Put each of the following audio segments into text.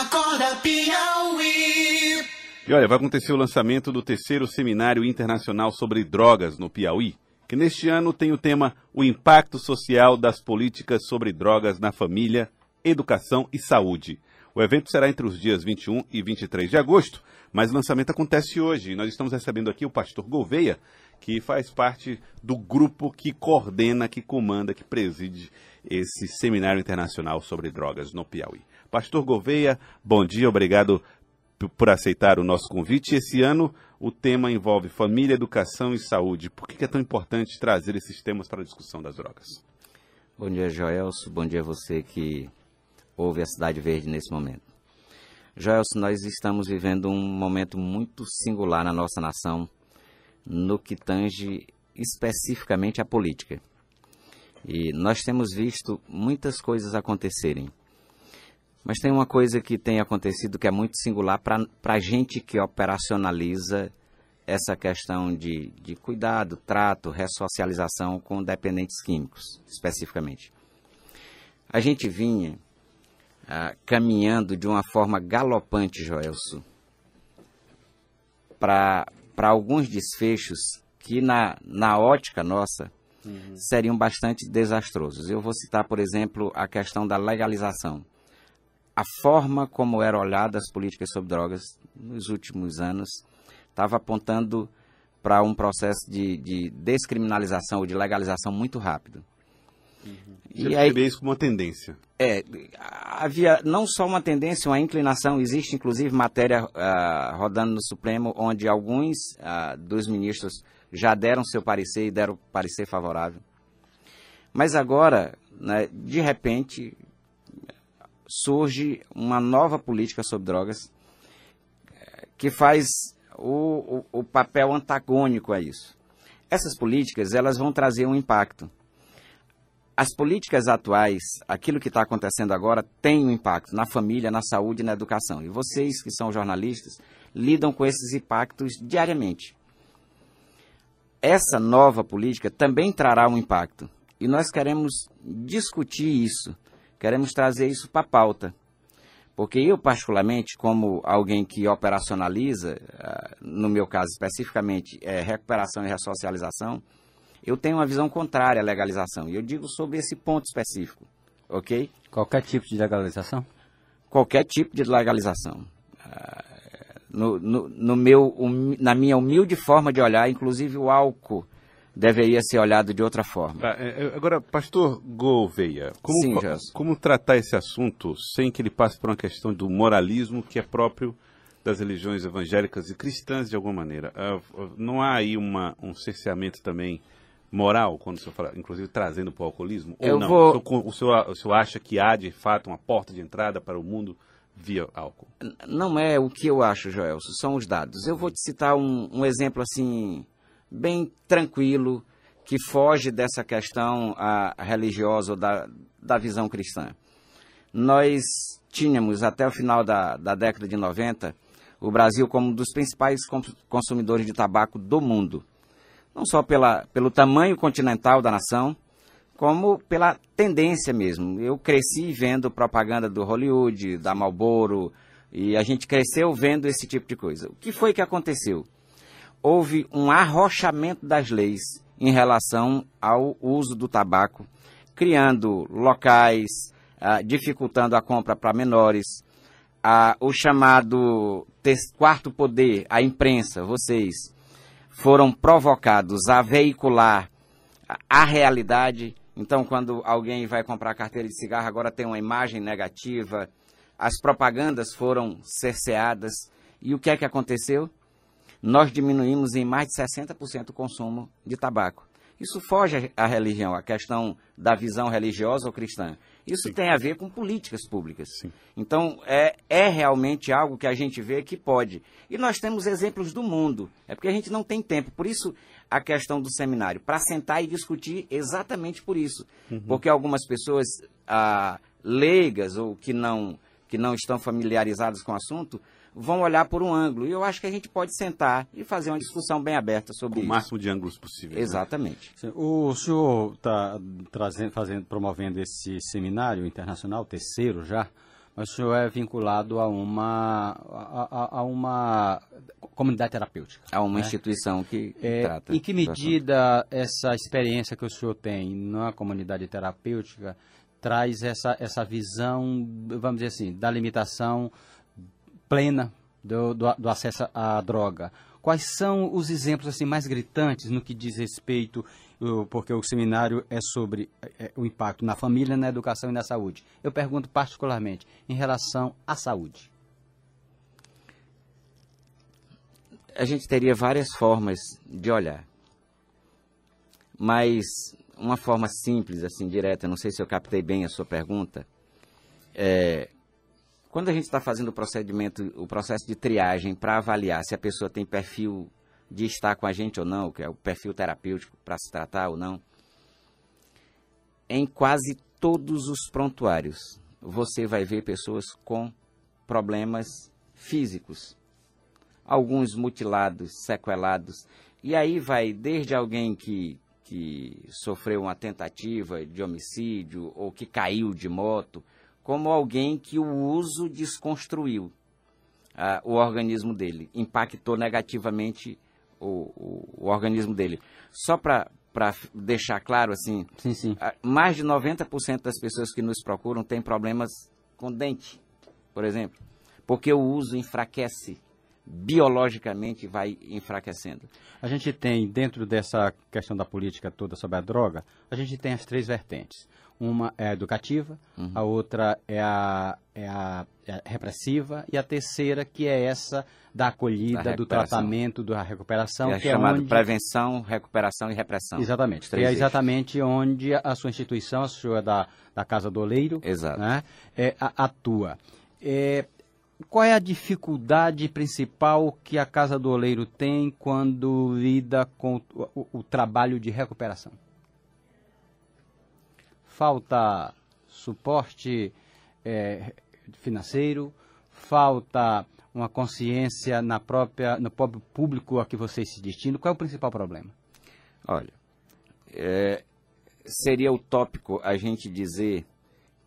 Acorda Piauí. E olha, vai acontecer o lançamento do terceiro Seminário Internacional sobre Drogas no Piauí, que neste ano tem o tema O Impacto Social das Políticas sobre Drogas na Família, Educação e Saúde. O evento será entre os dias 21 e 23 de agosto, mas o lançamento acontece hoje. Nós estamos recebendo aqui o pastor Gouveia, que faz parte do grupo que coordena, que comanda, que preside esse Seminário Internacional sobre Drogas no Piauí. Pastor Gouveia, bom dia, obrigado por aceitar o nosso convite. Esse ano o tema envolve família, educação e saúde. Por que é tão importante trazer esses temas para a discussão das drogas? Bom dia, Joelso. Bom dia a você que ouve a Cidade Verde nesse momento. Joelso, nós estamos vivendo um momento muito singular na nossa nação no que tange especificamente a política. E nós temos visto muitas coisas acontecerem. Mas tem uma coisa que tem acontecido que é muito singular para a gente que operacionaliza essa questão de, de cuidado, trato, ressocialização com dependentes químicos, especificamente. A gente vinha ah, caminhando de uma forma galopante, Joelso, para alguns desfechos que, na, na ótica nossa, uhum. seriam bastante desastrosos. Eu vou citar, por exemplo, a questão da legalização a forma como eram olhadas as políticas sobre drogas nos últimos anos estava apontando para um processo de, de, descriminalização ou de legalização muito rápido. Uhum. E aí, isso como uma tendência? É, havia não só uma tendência, uma inclinação, existe inclusive matéria uh, rodando no Supremo onde alguns uh, dos ministros já deram seu parecer e deram parecer favorável. Mas agora, né, de repente, surge uma nova política sobre drogas que faz o, o, o, papel antagônico a isso. Essas políticas elas vão trazer um impacto. As políticas atuais, aquilo que está acontecendo agora, tem um impacto na família, na saúde e na educação. E vocês que são jornalistas lidam com esses impactos diariamente. Essa nova política também trará um impacto. E nós queremos discutir isso queremos trazer isso para a pauta. Porque eu, particularmente, como alguém que operacionaliza, ah, no meu caso especificamente, é recuperação e ressocialização, eu tenho uma visão contrária à legalização. E eu digo sobre esse ponto específico, ok? Qualquer tipo de legalização? Qualquer tipo de legalização. Ah, no, no, no meu, na minha humilde forma de olhar, inclusive o álcool deveria ser olhado de outra forma. Tá, é, é, agora, pastor Gouveia, como, Sim, como tratar esse assunto sem que ele passe por uma questão do moralismo que é próprio das religiões evangélicas e cristãs de alguma maneira? Uh, não há aí uma, um cerceamento também moral, quando o senhor fala, inclusive trazendo para o alcoolismo? Ou Eu não? Vou... O, senhor, o senhor acha que há, de fato, uma porta de entrada para o mundo via álcool? Não é o que eu acho, Joel, são os dados. Eu vou te citar um, um exemplo assim bem tranquilo, que foge dessa questão a, religiosa ou da, da visão cristã. Nós tínhamos, até o final da, da década de 90, o Brasil como um dos principais consumidores de tabaco do mundo. Não só pela, pelo tamanho continental da nação, como pela tendência mesmo. Eu cresci vendo propaganda do Hollywood, da Marlboro, e a gente cresceu vendo esse tipo de coisa. O que foi que aconteceu? Houve um arrochamento das leis em relação ao uso do tabaco, criando locais, ah, dificultando a compra para menores, ah, o chamado quarto poder, a imprensa, vocês, foram provocados a veicular a realidade. Então, quando alguém vai comprar carteira de cigarro, agora tem uma imagem negativa, as propagandas foram cerceadas. E o que é que aconteceu? Nós diminuímos em mais de 60% o consumo de tabaco. Isso foge à religião, à questão da visão religiosa ou cristã. Isso Sim. tem a ver com políticas públicas. Sim. Então, é, é realmente algo que a gente vê que pode. E nós temos exemplos do mundo. É porque a gente não tem tempo. Por isso, a questão do seminário, para sentar e discutir exatamente por isso. Uhum. Porque algumas pessoas ah, leigas ou que não, que não estão familiarizadas com o assunto vão olhar por um ângulo. E eu acho que a gente pode sentar e fazer uma discussão bem aberta sobre Com isso. O máximo de ângulos possível. Né? Exatamente. Né? O senhor está fazendo, promovendo esse seminário internacional, terceiro já, mas o senhor é vinculado a uma, a, a- a uma comunidade terapêutica. Há uma né? instituição que É, trata. em que medida essa experiência que o senhor tem na comunidade terapêutica traz essa, essa visão, vamos dizer assim, da limitação plena do, do, do acesso à droga? Quais são os exemplos assim mais gritantes no que diz respeito, porque o seminário é sobre é, o impacto na família, na educação e na saúde? Eu pergunto particularmente em relação à saúde. a gente teria várias formas de olhar. Mas uma forma simples, assim, direta, não sei se eu captei bem a sua pergunta, é, quando a gente está fazendo o procedimento, o processo de triagem para avaliar se a pessoa tem perfil de estar com a gente ou não, que é o perfil terapêutico para se tratar ou não, em quase todos os prontuários você vai ver pessoas com problemas físicos alguns mutilados, sequelados. E aí vai desde alguém que, que sofreu uma tentativa de homicídio ou que caiu de moto, como alguém que o uso desconstruiu ah, o organismo dele, impactou negativamente o, o, o organismo dele. Só para deixar claro, assim, Sim, sim. ah, mais de 90% das pessoas que nos procuram têm problemas com dente, por exemplo, porque o uso enfraquece, biologicamente vai enfraquecendo. A gente tem, dentro dessa questão da política toda sobre a droga, a gente tem as três vertentes. Uma é a educativa, a outra é a, é, a, é a repressiva e a terceira que é essa da acolhida, Da do tratamento, da recuperação, é que é chamado onde... prevenção, recuperação e repressão. Exatamente. Que é eixos. exatamente onde a sua instituição, a sua da, da Casa do Oleiro, Exato. né, é, a- atua. É, qual é a dificuldade principal que a Casa do Oleiro tem quando lida com o, o- trabalho de recuperação? Falta suporte é, financeiro, falta uma consciência na própria, no próprio público a que vocês se destinam. Qual é o principal problema? Olha, é, seria utópico a gente dizer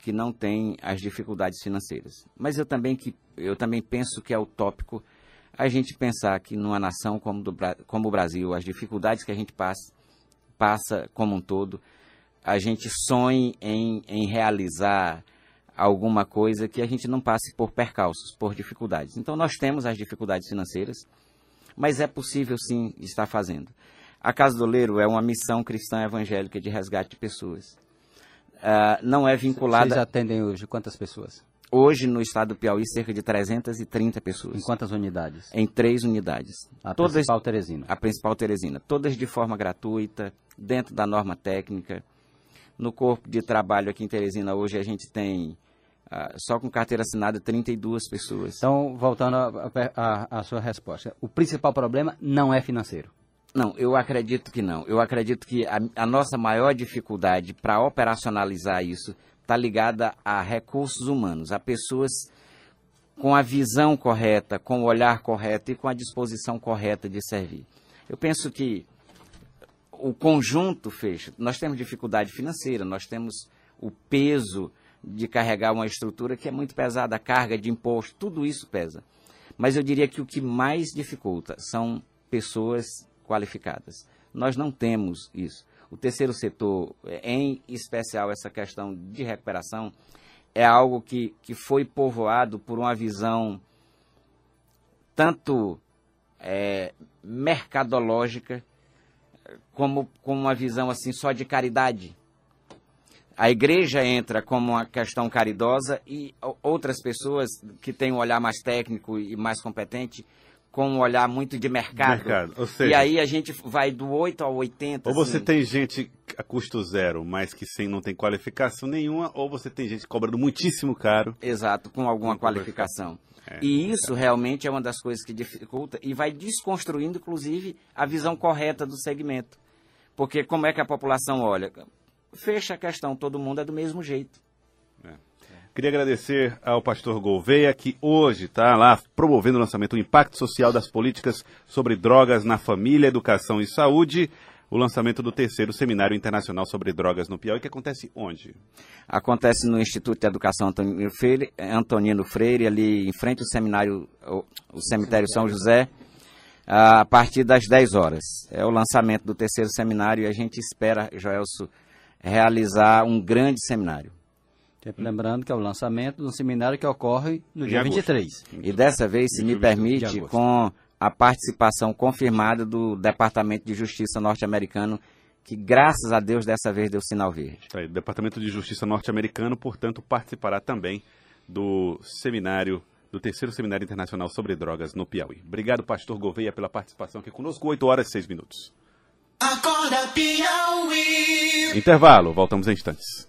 que não tem as dificuldades financeiras. Mas eu também, que, eu também penso que é utópico a gente pensar que numa nação como, do como o Brasil, as dificuldades que a gente passa, passa como um todo, a gente sonhe em, em realizar alguma coisa que a gente não passe por percalços, por dificuldades. Então nós temos as dificuldades financeiras, mas é possível sim estar fazendo. A Casa do Oleiro é uma missão cristã evangélica de resgate de pessoas. Ah, não é vinculada Vocês atendem hoje quantas pessoas? hoje no estado do Piauí cerca de 330 pessoas Em quantas unidades? em três unidades. A todas principal Teresina. a principal Teresina, todas de forma gratuita, dentro da norma técnica. No corpo de trabalho aqui em Teresina hoje a gente tem ah, só com carteira assinada 32 pessoas. Então, voltando à sua resposta, o principal problema não é financeiro. Não, eu acredito que não. Eu acredito que a, a nossa maior dificuldade para operacionalizar isso está ligada a recursos humanos, a pessoas com a visão correta, com o olhar correto e com a disposição correta de servir. Eu penso que o conjunto fecha. Nós temos dificuldade financeira, nós temos o peso de carregar uma estrutura que é muito pesada, a carga de imposto, tudo isso pesa. Mas eu diria que o que mais dificulta são pessoas qualificadas. Nós não temos isso. O terceiro setor, em especial essa questão de recuperação, é algo que, que foi povoado por uma visão tanto é, mercadológica como, como uma visão assim só de caridade. A igreja entra como uma questão caridosa e outras pessoas que têm um olhar mais técnico e mais competente com um olhar muito de mercado. Mercado, seja- e aí a gente vai do 8 ao 80. Ou você assim. tem gente a custo zero, mas que sem, não tem qualificação nenhuma, ou você tem gente cobrando muitíssimo caro. Exato, com alguma Com qualificação. É, e isso realmente é uma das coisas que dificulta e vai desconstruindo, inclusive, a visão correta do segmento. Porque como é que a população olha? Fecha a questão, todo mundo é do mesmo jeito. Queria agradecer ao pastor Gouveia, que hoje está lá promovendo o lançamento do impacto social das políticas sobre drogas na família, educação e saúde. o lançamento do terceiro Seminário Internacional sobre Drogas no Piauí, que acontece onde? Acontece no Instituto de Educação Antonino Freire, Antonino Freire ali em frente ao seminário, o cemitério São José, a partir das 10 horas. É o lançamento do terceiro seminário e a gente espera, Joelso, realizar um grande seminário. Sempre lembrando que é o lançamento um seminário que ocorre no dia agosto. 23. E dessa vez, se me 22 de permite, com a participação confirmada do Departamento de Justiça norte-americano, que graças a Deus dessa vez deu sinal verde. Tá aí, o Departamento de Justiça norte-americano, portanto, participará também do seminário, do terceiro Seminário Internacional sobre Drogas no Piauí. Obrigado, pastor Gouveia, pela participação aqui conosco. 8 horas e 6 minutos. Acorda Piauí. Intervalo, voltamos em instantes.